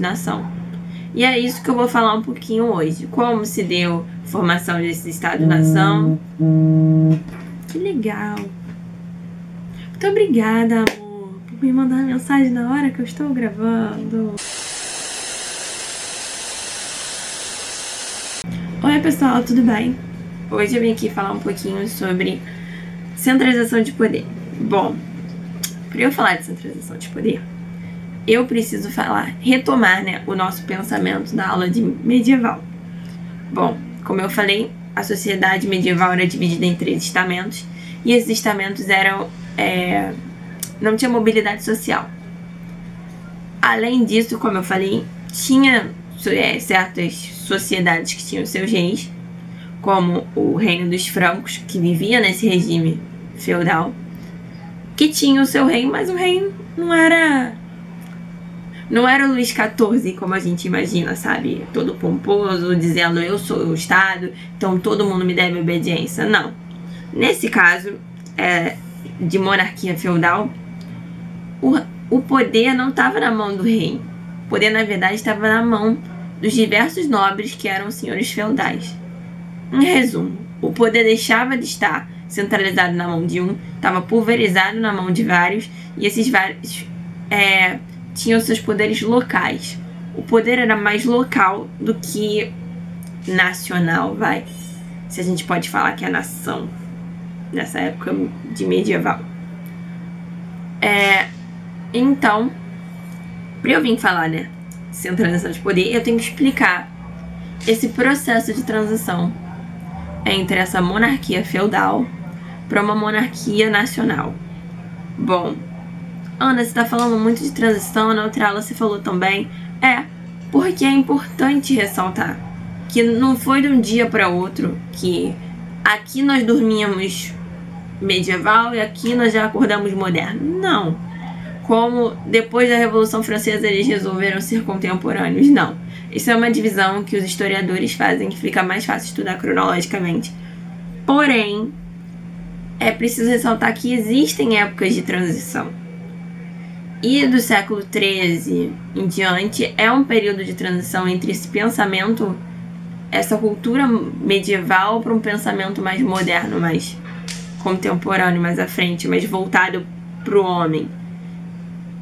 nação. E é isso que eu vou falar um pouquinho hoje. Como se deu a formação desse Estado-nação. Que legal. Muito obrigada, amor, por me mandar mensagem na hora que eu estou gravando. Oi, pessoal, tudo bem? Hoje eu vim aqui falar um pouquinho sobre centralização de poder. Bom, para eu falar de centralização de poder, eu preciso falar, retomar né, o nosso pensamento da aula de medieval. Bom, como eu falei, a sociedade medieval era dividida em três estamentos e esses estamentos eram é, não tinha mobilidade social. Além disso, como eu falei, tinha é, certas sociedades que tinham seus reis, como o reino dos francos, que vivia nesse regime feudal, que tinha o seu rei, mas o rei não era não era o Luís XIV como a gente imagina, sabe? Todo pomposo, dizendo eu sou o Estado, então todo mundo me deve obediência. Não. Nesse caso é, de monarquia feudal, o, o poder não estava na mão do rei. O poder, na verdade, estava na mão dos diversos nobres que eram senhores feudais. Em resumo, o poder deixava de estar centralizado na mão de um, estava pulverizado na mão de vários, e esses vários é, tinham seus poderes locais. O poder era mais local do que nacional, vai. Se a gente pode falar que é nação nessa época de medieval. É, então, para eu vir falar, né, centralização de poder, eu tenho que explicar esse processo de transição entre essa monarquia feudal para uma monarquia nacional. Bom, Ana, você está falando muito de transição, na outra aula você falou também. É, porque é importante ressaltar que não foi de um dia para outro que aqui nós dormíamos medieval e aqui nós já acordamos moderno. Não. Como depois da Revolução Francesa eles resolveram ser contemporâneos. Não. Isso é uma divisão que os historiadores fazem que fica mais fácil estudar cronologicamente. Porém, é preciso ressaltar que existem épocas de transição. E do século XIII em diante é um período de transição entre esse pensamento, essa cultura medieval, para um pensamento mais moderno, mais contemporâneo, mais à frente, mais voltado para o homem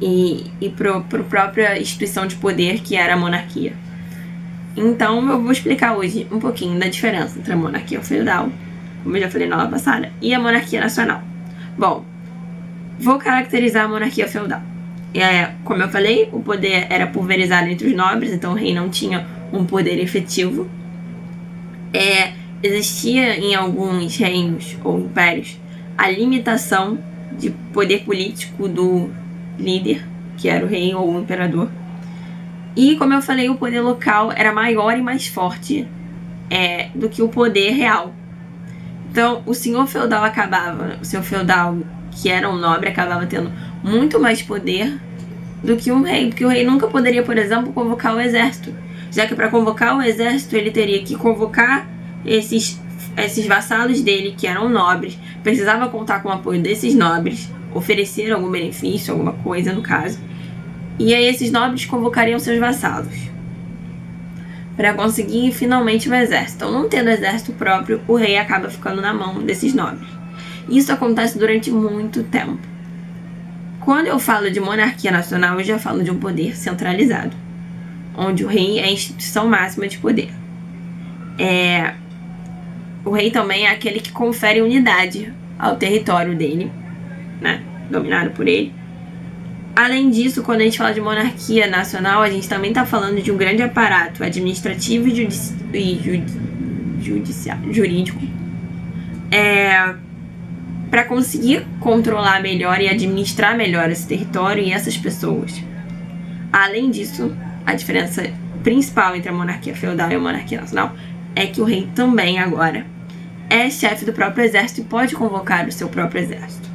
e, e para a própria instituição de poder que era a monarquia. Então eu vou explicar hoje um pouquinho da diferença entre a monarquia feudal, como eu já falei na aula passada, e a monarquia nacional. Bom, vou caracterizar a monarquia feudal. É, como eu falei, o poder era pulverizado entre os nobres, então o rei não tinha um poder efetivo. É, existia em alguns reinos ou impérios a limitação de poder político do líder, que era o rei ou o imperador. E, como eu falei, o poder local era maior e mais forte é, do que o poder real. Então, o senhor feudal acabava, o senhor feudal, que era um nobre, acabava tendo muito mais poder do que um rei, porque o rei nunca poderia, por exemplo, convocar o exército, já que para convocar o exército ele teria que convocar esses, esses vassalos dele, que eram nobres, precisava contar com o apoio desses nobres, oferecer algum benefício, alguma coisa no caso, e aí esses nobres convocariam seus vassalos para conseguir finalmente o exército. Então, não tendo exército próprio, o rei acaba ficando na mão desses nobres. Isso acontece durante muito tempo. Quando eu falo de monarquia nacional, eu já falo de um poder centralizado, onde o rei é a instituição máxima de poder. É, o rei também é aquele que confere unidade ao território dele, né, dominado por ele. Além disso, quando a gente fala de monarquia nacional, a gente também está falando de um grande aparato administrativo e, judici e judi judicial, jurídico é, para conseguir controlar melhor e administrar melhor esse território e essas pessoas. Além disso, a diferença principal entre a monarquia feudal e a monarquia nacional é que o rei também agora é chefe do próprio exército e pode convocar o seu próprio exército.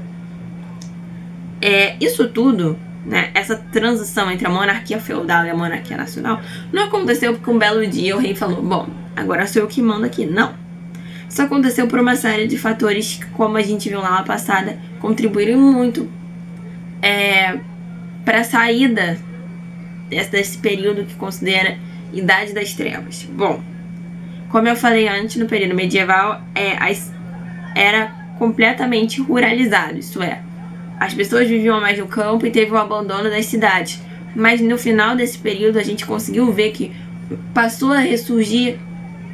É, isso tudo, né, essa transição entre a monarquia feudal e a monarquia nacional, não aconteceu porque um belo dia o rei falou: Bom, agora sou eu que mando aqui. Não. Isso aconteceu por uma série de fatores que, como a gente viu lá na passada, contribuíram muito é, para a saída desse período que considera Idade das Trevas? Bom, como eu falei antes, no período medieval é, era completamente ruralizado, isso é, as pessoas viviam mais no campo e teve o abandono das cidades. Mas no final desse período a gente conseguiu ver que passou a ressurgir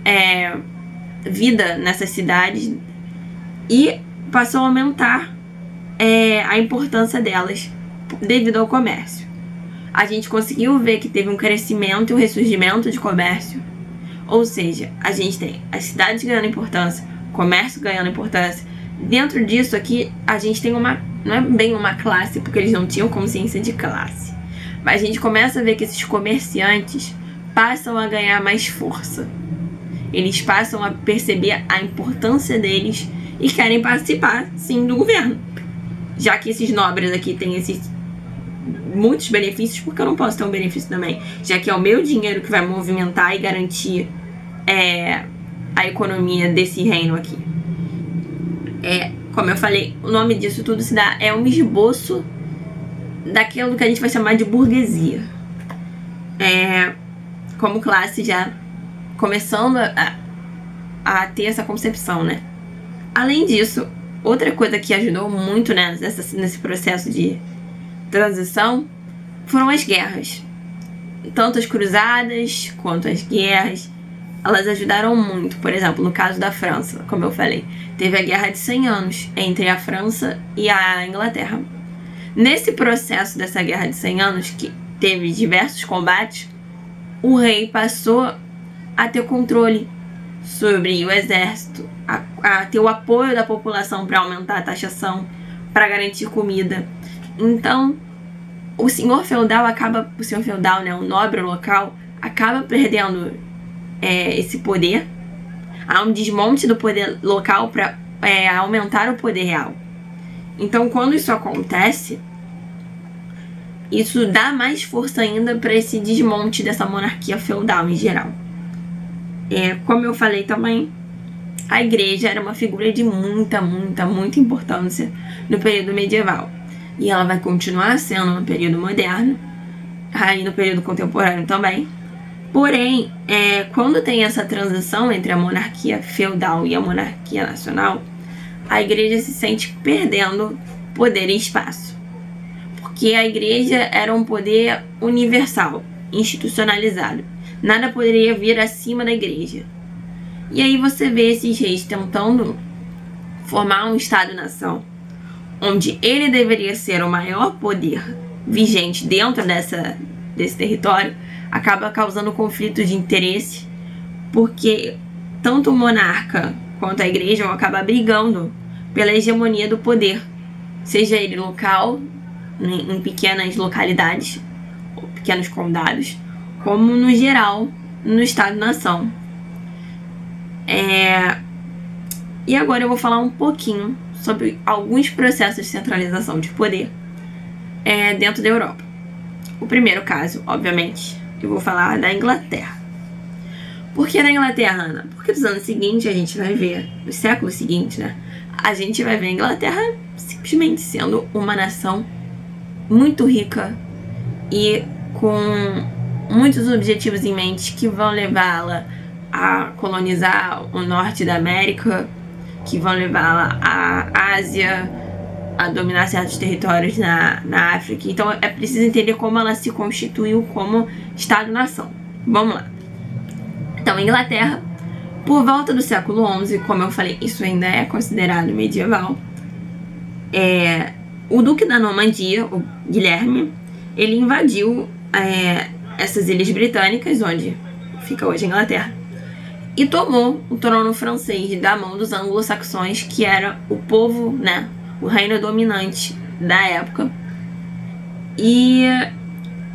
é, vida nessas cidades e passou a aumentar é, a importância delas devido ao comércio. A gente conseguiu ver que teve um crescimento e um ressurgimento de comércio. Ou seja, a gente tem as cidades ganhando importância, o comércio ganhando importância. Dentro disso aqui, a gente tem uma. Não é bem uma classe, porque eles não tinham consciência de classe. Mas a gente começa a ver que esses comerciantes passam a ganhar mais força. Eles passam a perceber a importância deles e querem participar, sim, do governo. Já que esses nobres aqui têm esses muitos benefícios, porque eu não posso ter um benefício também? Já que é o meu dinheiro que vai movimentar e garantir é, a economia desse reino aqui. É, como eu falei, o nome disso tudo se dá é um esboço daquilo que a gente vai chamar de burguesia. É, como classe já começando a, a ter essa concepção, né? Além disso, outra coisa que ajudou muito né, nessa, nesse processo de transição foram as guerras. Tanto as cruzadas quanto as guerras, elas ajudaram muito. Por exemplo, no caso da França, como eu falei, teve a Guerra de 100 Anos entre a França e a Inglaterra. Nesse processo dessa Guerra de 100 Anos, que teve diversos combates, o rei passou a ter controle sobre o exército, a, a ter o apoio da população para aumentar a taxação, para garantir comida. Então, o senhor feudal acaba, o senhor feudal, né, o nobre local, acaba perdendo é, esse poder. Há um desmonte do poder local para é, aumentar o poder real. Então, quando isso acontece, isso dá mais força ainda para esse desmonte dessa monarquia feudal em geral. É, como eu falei também, a igreja era uma figura de muita, muita, muita importância no período medieval. E ela vai continuar sendo no período moderno, aí no período contemporâneo também. Porém, é, quando tem essa transição entre a monarquia feudal e a monarquia nacional, a igreja se sente perdendo poder e espaço. Porque a igreja era um poder universal, institucionalizado nada poderia vir acima da igreja. E aí você vê esses reis tentando formar um Estado-nação, onde ele deveria ser o maior poder vigente dentro dessa, desse território, acaba causando conflito de interesse, porque tanto o monarca quanto a igreja vão acabar brigando pela hegemonia do poder, seja ele local, em pequenas localidades, pequenos condados, como no geral no Estado-nação. É... E agora eu vou falar um pouquinho sobre alguns processos de centralização de poder é, dentro da Europa. O primeiro caso, obviamente, eu vou falar da Inglaterra. Por que da Inglaterra, Ana? Porque nos anos seguintes a gente vai ver, nos séculos seguintes, né? A gente vai ver a Inglaterra simplesmente sendo uma nação muito rica e com muitos objetivos em mente que vão levá-la a colonizar o norte da América, que vão levá-la à Ásia, a dominar certos territórios na, na África. Então é preciso entender como ela se constituiu como Estado-nação. Vamos lá. Então, Inglaterra, por volta do século XI, como eu falei, isso ainda é considerado medieval. É, o Duque da Normandia, o Guilherme, ele invadiu é, essas ilhas britânicas, onde fica hoje a Inglaterra, e tomou o trono francês da mão dos anglo-saxões, que era o povo, né, o reino dominante da época. E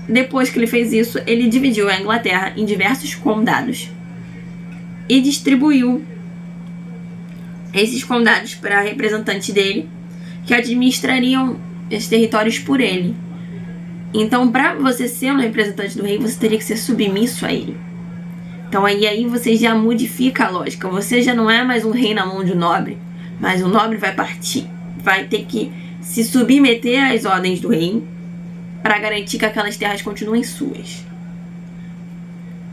depois que ele fez isso, ele dividiu a Inglaterra em diversos condados e distribuiu esses condados para representantes dele, que administrariam esses territórios por ele. Então, para você ser um representante do rei, você teria que ser submisso a ele. Então, aí, aí você já modifica a lógica. Você já não é mais um rei na mão de um nobre, mas o nobre vai partir, vai ter que se submeter às ordens do rei para garantir que aquelas terras continuem suas.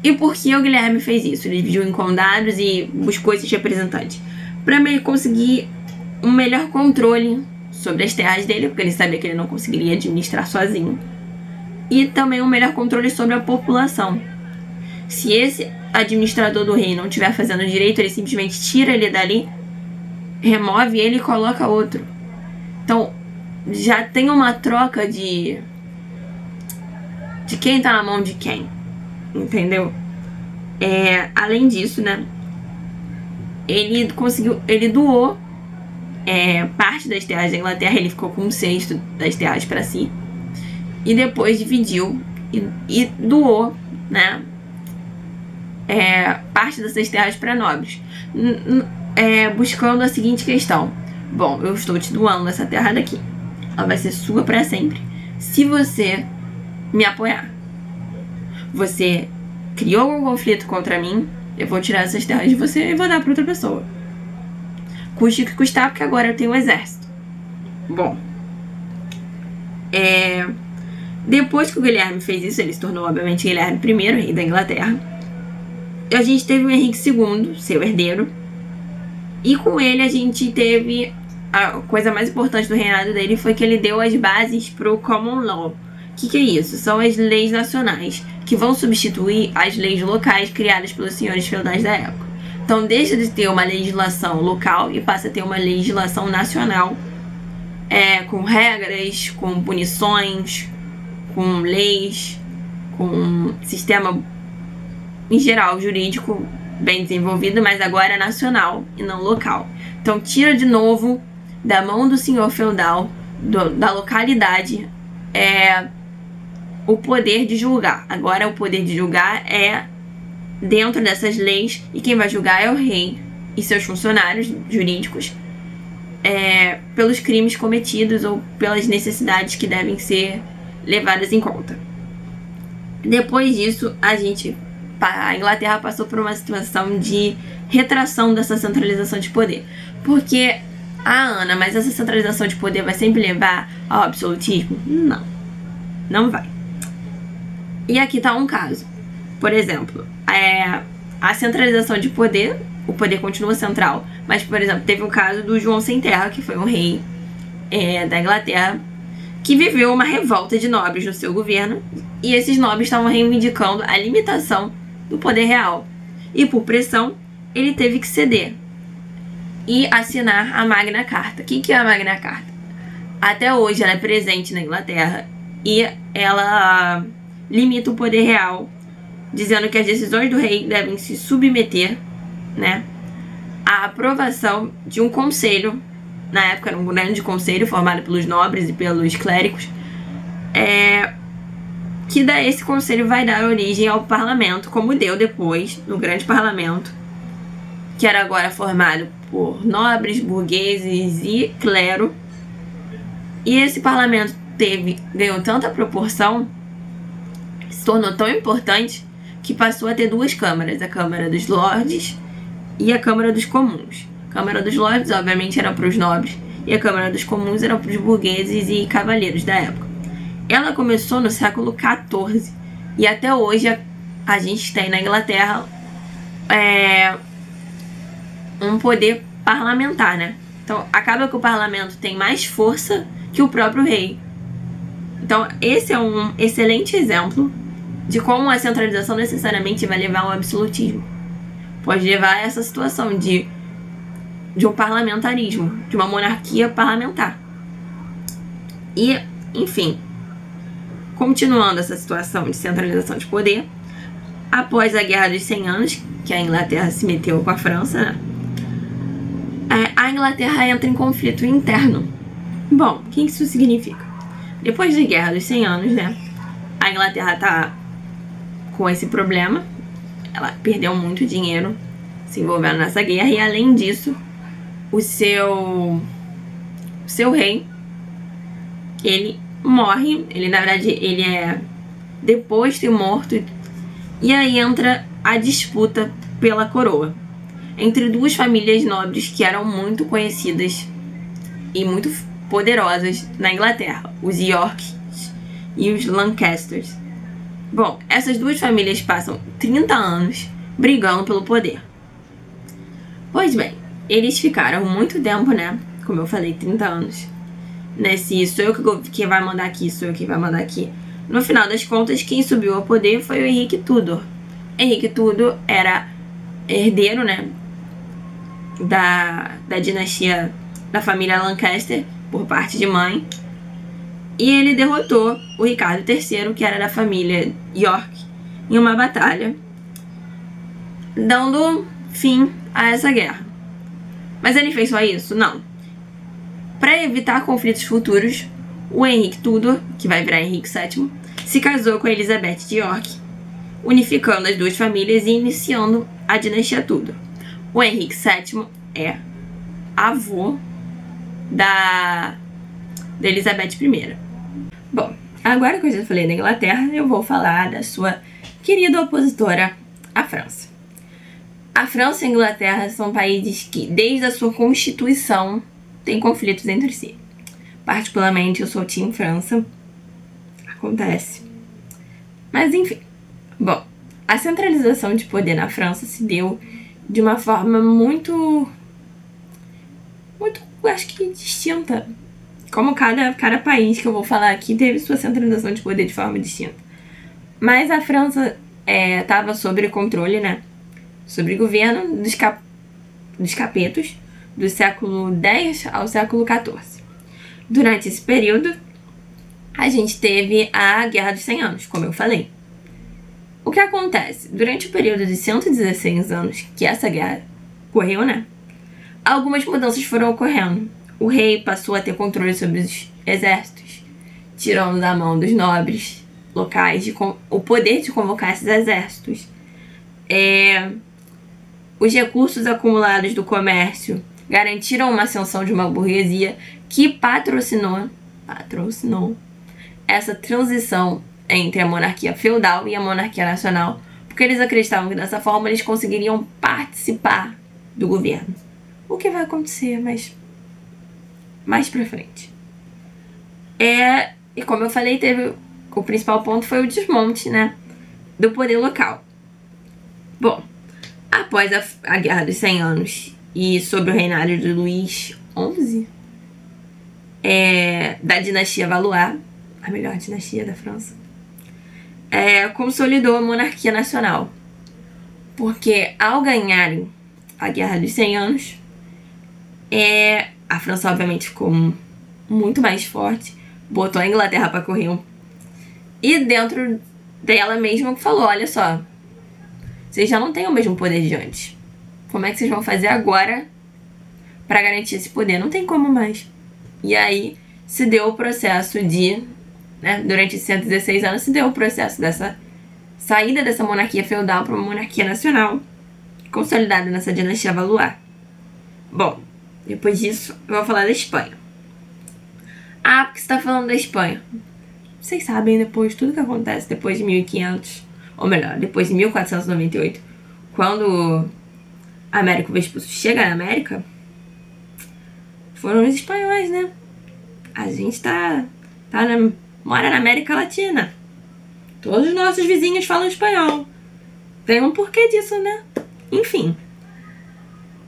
E por que o Guilherme fez isso? Ele dividiu em condados e buscou esses representantes para conseguir um melhor controle sobre as terras dele, porque ele sabia que ele não conseguiria administrar sozinho, e também um melhor controle sobre a população. Se esse administrador do rei não estiver fazendo direito, ele simplesmente tira ele dali, remove ele e coloca outro. Então, já tem uma troca de de quem tá na mão de quem. Entendeu? É, além disso, né? Ele conseguiu. Ele doou é, parte das terras da Inglaterra, ele ficou com um sexto das terras para si. E depois dividiu e, e doou, né? É, parte dessas terras para nobres. É, buscando a seguinte questão: Bom, eu estou te doando essa terra daqui. Ela vai ser sua para sempre. Se você me apoiar. Você criou algum conflito contra mim, eu vou tirar essas terras de você e vou dar para outra pessoa. Custe o que custar, porque agora eu tenho um exército. Bom. É... Depois que o Guilherme fez isso, ele se tornou, obviamente, Guilherme I, rei da Inglaterra. A gente teve o Henrique II, seu herdeiro. E com ele a gente teve. A coisa mais importante do reinado dele foi que ele deu as bases para o Common Law que, que é isso? São as leis nacionais, que vão substituir as leis locais criadas pelos senhores feudais da época. Então, deixa de ter uma legislação local e passa a ter uma legislação nacional, é, com regras, com punições, com leis, com sistema em geral jurídico bem desenvolvido, mas agora nacional e não local. Então, tira de novo da mão do senhor feudal, do, da localidade, é, o poder de julgar. Agora, o poder de julgar é dentro dessas leis e quem vai julgar é o rei e seus funcionários jurídicos é, pelos crimes cometidos ou pelas necessidades que devem ser levadas em conta. Depois disso, a gente a Inglaterra passou por uma situação de retração dessa centralização de poder. Porque, ah, Ana, mas essa centralização de poder vai sempre levar ao absolutismo? Não, não vai. E aqui está um caso. Por exemplo, é, a centralização de poder, o poder continua central, mas, por exemplo, teve o caso do João Sem Terra, que foi um rei é, da Inglaterra, que viveu uma revolta de nobres no seu governo, e esses nobres estavam reivindicando a limitação do poder real. E por pressão, ele teve que ceder e assinar a Magna Carta. O que, é a Magna Carta? Até hoje ela é presente na Inglaterra e ela limita o poder real, dizendo que as decisões do rei devem se submeter, né, à aprovação de um conselho, na época era um grande conselho formado pelos nobres e pelos clérigos, é, que daí esse conselho vai dar origem ao parlamento, como deu depois no grande parlamento, que era agora formado por nobres, burgueses e clero. E esse parlamento teve ganhou tanta proporção se tornou tão importante que passou a ter duas câmaras, a Câmara dos Lordes e a Câmara dos Comuns. Câmara dos Lordes, obviamente, era para os nobres, e a Câmara dos Comuns era para os burgueses e cavaleiros da época. Ela começou no século XIV e até hoje a, a gente tem na Inglaterra é, um poder parlamentar, né? Então acaba que o parlamento tem mais força que o próprio rei. Então esse é um excelente exemplo de como a centralização necessariamente vai levar ao absolutismo. Pode levar a essa situação de, de um parlamentarismo, de uma monarquia parlamentar. E, enfim, continuando essa situação de centralização de poder, após a Guerra dos 100 Anos, que a Inglaterra se meteu com a França, né? É, a Inglaterra entra em conflito interno. Bom, o que isso significa? Depois da Guerra dos 100 Anos, né? A Inglaterra está com esse problema. Ela perdeu muito dinheiro se envolvendo nessa guerra e além disso, o seu o seu rei ele morre, ele na verdade ele é deposto e morto e aí entra a disputa pela coroa entre duas famílias nobres que eram muito conhecidas e muito poderosas na Inglaterra, os York e os Lancasters. Bom, essas duas famílias passam 30 anos brigando pelo poder. Pois bem, eles ficaram muito tempo, né? Como eu falei, 30 anos. Nesse sou eu que, que vai mandar aqui, sou eu que vai mandar aqui. No final das contas, quem subiu ao poder foi o Henrique Tudor. Henrique Tudor era herdeiro, né? Da, da dinastia da família Lancaster, por parte de mãe. E ele derrotou o Ricardo III, que era da família York, em uma batalha, dando fim a essa guerra. Mas ele fez só isso? Não. Para evitar conflitos futuros, o Henrique Tudor, que vai virar Henrique VII, se casou com Elizabeth de York, unificando as duas famílias e iniciando a dinastia Tudor. O Henrique VII é avô da, da Elizabeth I. Bom, agora que eu já falei da Inglaterra, eu vou falar da sua querida opositora, a França. A França e a Inglaterra são países que, desde a sua constituição, têm conflitos entre si. Particularmente, eu sou Team França. Acontece. Mas enfim. Bom, a centralização de poder na França se deu de uma forma muito. muito, acho que distinta. Como cada, cada país que eu vou falar aqui teve sua centralização de poder de forma distinta. Mas a França estava é, sob controle, né? Sobre governo dos, cap, dos capetos do século X ao século XIV. Durante esse período, a gente teve a Guerra dos 100 Anos, como eu falei. O que acontece? Durante o período de 116 anos que essa guerra ocorreu, né? Algumas mudanças foram ocorrendo. O rei passou a ter controle sobre os exércitos, tirando da mão dos nobres locais de, o poder de convocar esses exércitos. É, os recursos acumulados do comércio garantiram uma ascensão de uma burguesia que patrocinou, patrocinou essa transição entre a monarquia feudal e a monarquia nacional, porque eles acreditavam que dessa forma eles conseguiriam participar do governo. O que vai acontecer mais mais para frente. É, e como eu falei, teve o principal ponto foi o desmonte, né, do poder local. Bom, após a, a Guerra dos 100 Anos e sobre o reinado de Luís XI, é, da dinastia Valois, a melhor dinastia da França, é, consolidou a monarquia nacional. Porque ao ganharem a Guerra dos 100 Anos, é, a França obviamente ficou muito mais forte, botou a Inglaterra para correr. E dentro dela mesma falou: olha só, vocês já não têm o mesmo poder de antes. Como é que vocês vão fazer agora para garantir esse poder? Não tem como mais. E aí se deu o processo de, né, durante 116 anos, se deu o processo dessa saída dessa monarquia feudal para uma monarquia nacional, consolidada nessa dinastia Valois. Bom, depois disso eu vou falar da Espanha. Ah, porque você está falando da Espanha. Vocês sabem depois tudo que acontece depois de 1500, ou melhor, depois de 1498, quando Américo Vespucci chega na América, foram os espanhóis, né? A gente tá, tá na, mora na América Latina. Todos os nossos vizinhos falam espanhol. Tem um porquê disso, né? Enfim.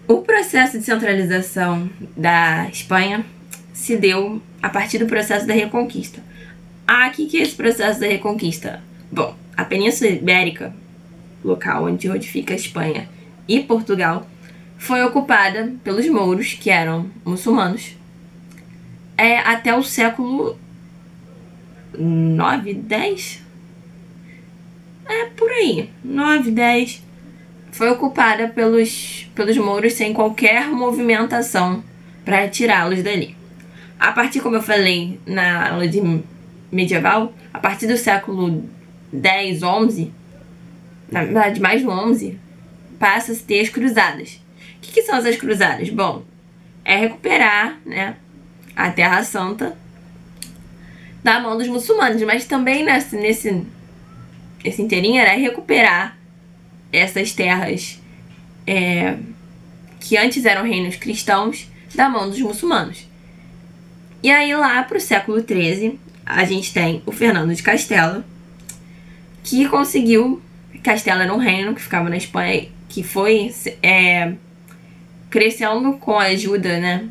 O processo de centralização da Espanha se deu a partir do processo da Reconquista. Ah, o que, que é esse processo da Reconquista? Bom, a Península Ibérica, local onde hoje fica a Espanha, e Portugal foi ocupada pelos mouros, que eram muçulmanos, é, até o século 9, 10? É por aí, 9, 10. Foi ocupada pelos, pelos mouros sem qualquer movimentação para tirá-los dali. A partir, como eu falei na aula de medieval, a partir do século 10, 11, na verdade mais do 11, passa a ter as cruzadas. O que, que são essas cruzadas? Bom, é recuperar né, a Terra Santa da mão dos muçulmanos, mas também nesse, nesse esse inteirinho era recuperar essas terras é, que antes eram reinos cristãos da mão dos muçulmanos. E aí lá para o século XIII a gente tem o Fernando de Castela, que conseguiu. Castela um reino que ficava na Espanha, que foi é, crescendo com a ajuda, né?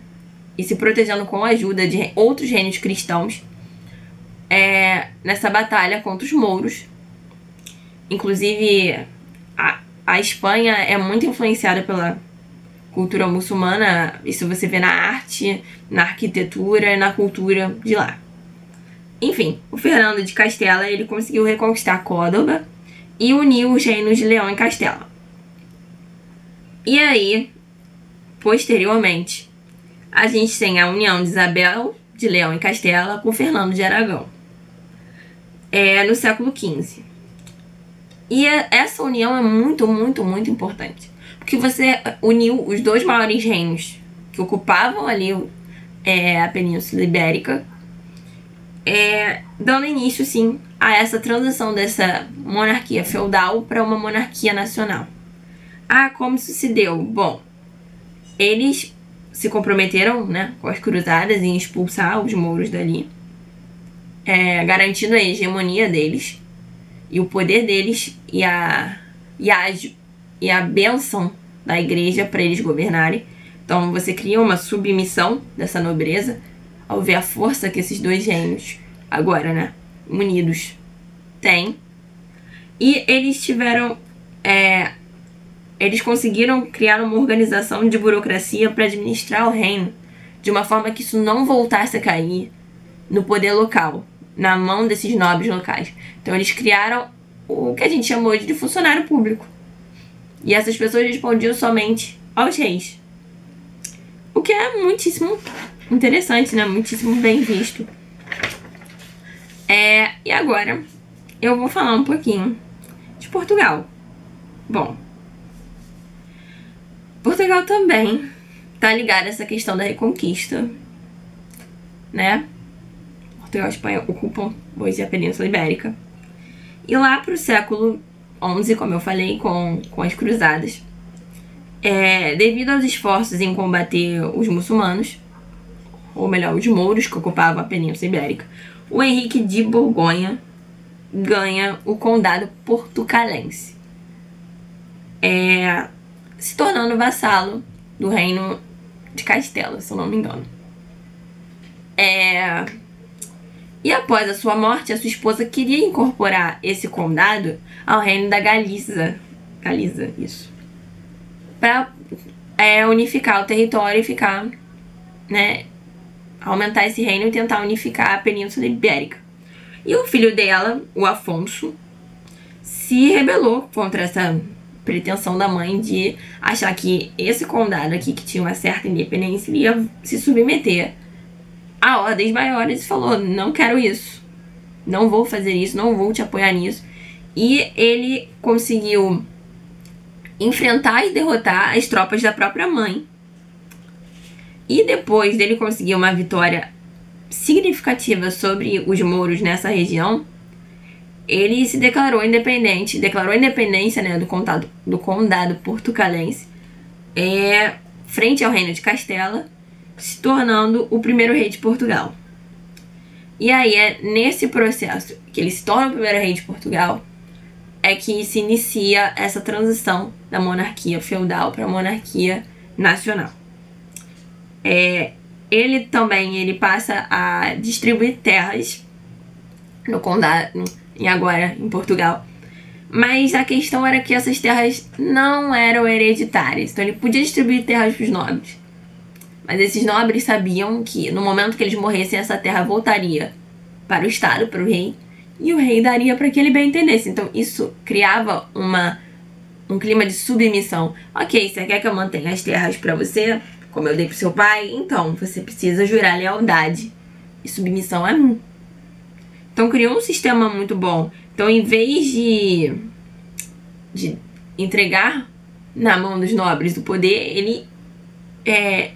E se protegendo com a ajuda de outros reinos cristãos é, nessa batalha contra os mouros. Inclusive, a, a Espanha é muito influenciada pela cultura muçulmana, isso você vê na arte, na arquitetura, na cultura de lá. Enfim, o Fernando de Castela ele conseguiu reconquistar Córdoba e uniu os reinos de Leão e Castela. E aí, posteriormente, a gente tem a união de Isabel de Leão e Castela com Fernando de Aragão. É no século XV. E é, essa união é muito, muito, muito importante. Porque você uniu os dois maiores reinos que ocupavam ali é, a Península Ibérica é, dando início, sim, a essa transição dessa monarquia feudal para uma monarquia nacional. Ah, como isso se deu? Bom, eles se comprometeram né, com as cruzadas em expulsar os mouros dali, é, garantindo a hegemonia deles e o poder deles e a, e a, e a benção da igreja para eles governarem. Então você cria uma submissão dessa nobreza ao ver a força que esses dois reinos, agora, né, unidos, têm. E eles tiveram. É, eles conseguiram criar uma organização de burocracia para administrar o reino de uma forma que isso não voltasse a cair no poder local, na mão desses nobres locais. Então eles criaram o que a gente chamou de funcionário público. E essas pessoas respondiam somente aos reis. O que é muitíssimo interessante, né? Muitíssimo bem visto. É, e agora eu vou falar um pouquinho de Portugal. Bom, Portugal também tá ligado a essa questão da reconquista, né? Portugal e Espanha ocupam hoje a Península Ibérica. E lá pro século XI, como eu falei, com, com as cruzadas, é, devido aos esforços em combater os muçulmanos, ou melhor, os mouros que ocupavam a Península Ibérica, o Henrique de Borgonha ganha o condado portucalense, é, se tornando vassalo do reino de Castela, se eu não me engano. É, e após a sua morte, a sua esposa queria incorporar esse condado ao reino da Galiza. Galiza, isso. Para é, unificar o território e ficar, né, aumentar esse reino e tentar unificar a Península Ibérica. E o filho dela, o Afonso, se rebelou contra essa pretensão da mãe de achar que esse condado aqui, que tinha uma certa independência, ia se submeter a ordens maiores e falou: não quero isso, não vou fazer isso, não vou te apoiar nisso. E ele conseguiu enfrentar e derrotar as tropas da própria mãe e depois dele conseguir uma vitória significativa sobre os mouros nessa região, ele se declarou independente, declarou independência né, do, condado, do condado portucalense é, frente ao reino de Castela, se tornando o primeiro rei de Portugal. E aí é nesse processo que ele se torna o primeiro rei de Portugal é que se inicia essa transição da monarquia feudal para a monarquia nacional. É, ele também ele passa a distribuir terras no condado e agora em Portugal. Mas a questão era que essas terras não eram hereditárias. Então ele podia distribuir terras para os nobres. Mas esses nobres sabiam que no momento que eles morressem, essa terra voltaria para o Estado, para o rei, e o rei daria para que ele bem entendesse. Então isso criava uma, um clima de submissão. Ok, você quer que eu mantenha as terras para você? Como eu dei pro seu pai, então você precisa jurar lealdade e submissão a mim. Então criou um sistema muito bom. Então, em vez de, de entregar na mão dos nobres o poder, ele é,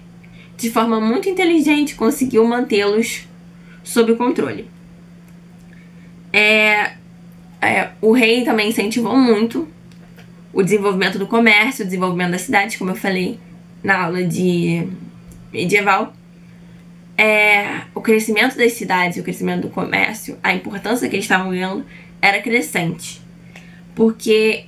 de forma muito inteligente conseguiu mantê-los sob controle. É, é, o rei também incentivou muito o desenvolvimento do comércio, o desenvolvimento das cidades, como eu falei na aula de medieval. é, o crescimento das cidades, o crescimento do comércio, a importância que eles estavam ganhando era crescente. Porque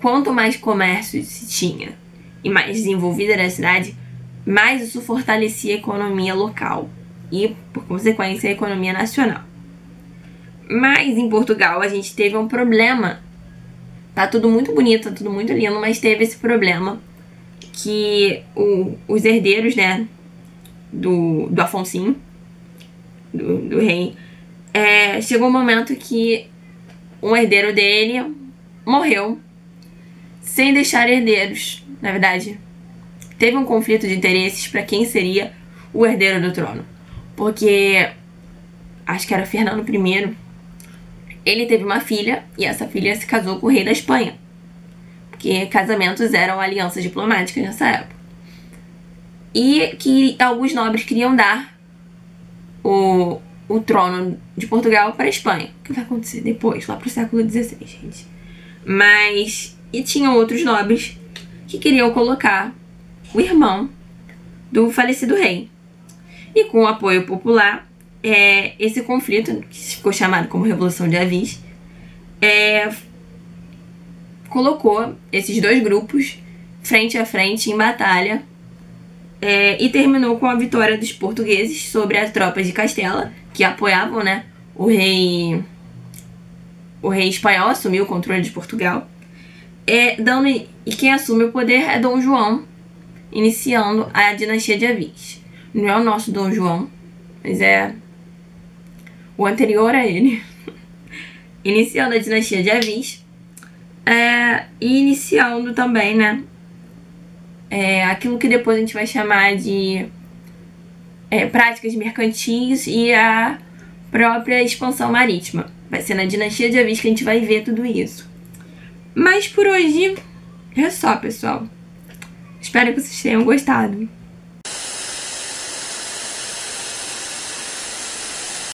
quanto mais comércio se tinha e mais desenvolvida era a cidade, mais isso fortalecia a economia local e, por consequência, a economia nacional. Mas em Portugal a gente teve um problema. Tá tudo muito bonito, tá tudo muito lindo, mas teve esse problema que o, os herdeiros, né, do, do Afonso, do, do rei, é, chegou um momento que um herdeiro dele morreu sem deixar herdeiros. Na verdade, teve um conflito de interesses para quem seria o herdeiro do trono. Porque acho que era Fernando I. Ele teve uma filha e essa filha se casou com o rei da Espanha. Porque casamentos eram alianças diplomáticas nessa época. E que alguns nobres queriam dar o, o trono de Portugal para a Espanha. O que vai acontecer depois, lá para o século XVI, gente. Mas. E tinham outros nobres que queriam colocar o irmão do falecido rei. E com o apoio popular, é, esse conflito, que ficou chamado como Revolução de Avis, é, colocou esses dois grupos frente a frente em batalha é, e terminou com a vitória dos portugueses sobre as tropas de Castela, que apoiavam né, o rei o rei espanhol assumiu o controle de Portugal. É, dando, e quem assume o poder é Dom João, iniciando a dinastia de Avis. Não é o nosso Dom João, mas é o anterior a ele. iniciando a dinastia de Avis. É, e iniciando também, né? É, aquilo que depois a gente vai chamar de é, práticas mercantis e a própria expansão marítima. Vai ser na dinastia de Avis que a gente vai ver tudo isso. Mas por hoje é só, pessoal. Espero que vocês tenham gostado.